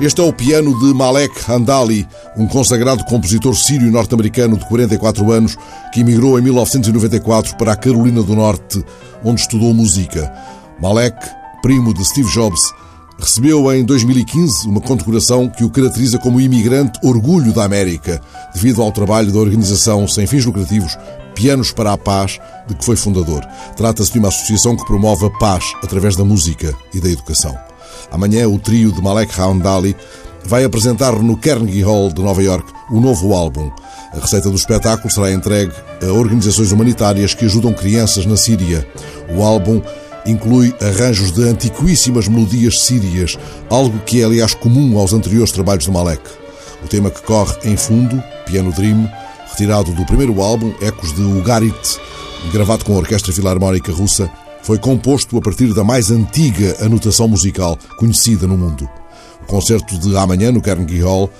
Este é o piano de Malek Handali, um consagrado compositor sírio norte-americano de 44 anos que emigrou em 1994 para a Carolina do Norte, onde estudou música. Malek, primo de Steve Jobs, recebeu em 2015 uma condecoração que o caracteriza como imigrante orgulho da América, devido ao trabalho da organização sem fins lucrativos Pianos para a Paz, de que foi fundador. Trata-se de uma associação que promove a paz através da música e da educação. Amanhã, o trio de Malek Hamdali vai apresentar no Carnegie Hall de Nova York o novo álbum. A receita do espetáculo será entregue a organizações humanitárias que ajudam crianças na Síria. O álbum inclui arranjos de antiquíssimas melodias sírias, algo que é, aliás, comum aos anteriores trabalhos de Malek. O tema que corre em fundo, Piano Dream, retirado do primeiro álbum, Ecos de Ugarit, gravado com a Orquestra Filarmónica Russa, foi composto a partir da mais antiga anotação musical conhecida no mundo. O concerto de amanhã no Carnegie Hall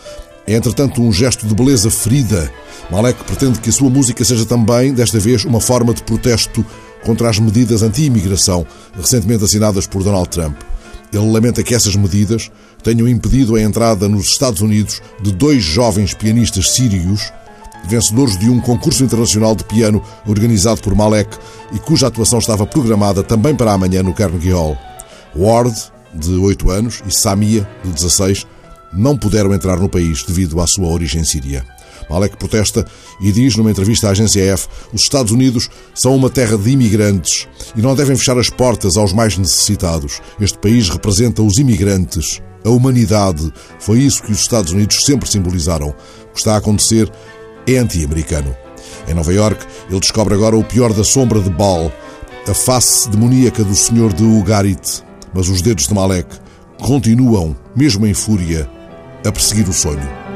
é, entretanto, um gesto de beleza ferida. Malek pretende que a sua música seja também, desta vez, uma forma de protesto contra as medidas anti-imigração recentemente assinadas por Donald Trump. Ele lamenta que essas medidas tenham impedido a entrada nos Estados Unidos de dois jovens pianistas sírios vencedores de um concurso internacional de piano organizado por Malek e cuja atuação estava programada também para amanhã no Carnegie Hall. Ward, de 8 anos, e Samia, de 16, não puderam entrar no país devido à sua origem síria. Malek protesta e diz numa entrevista à agência F: os Estados Unidos são uma terra de imigrantes e não devem fechar as portas aos mais necessitados. Este país representa os imigrantes, a humanidade. Foi isso que os Estados Unidos sempre simbolizaram. O que está a acontecer é anti-americano. Em Nova York, ele descobre agora o pior da sombra de Baal, a face demoníaca do senhor de Ugarit. Mas os dedos de Malek continuam, mesmo em fúria, a perseguir o sonho.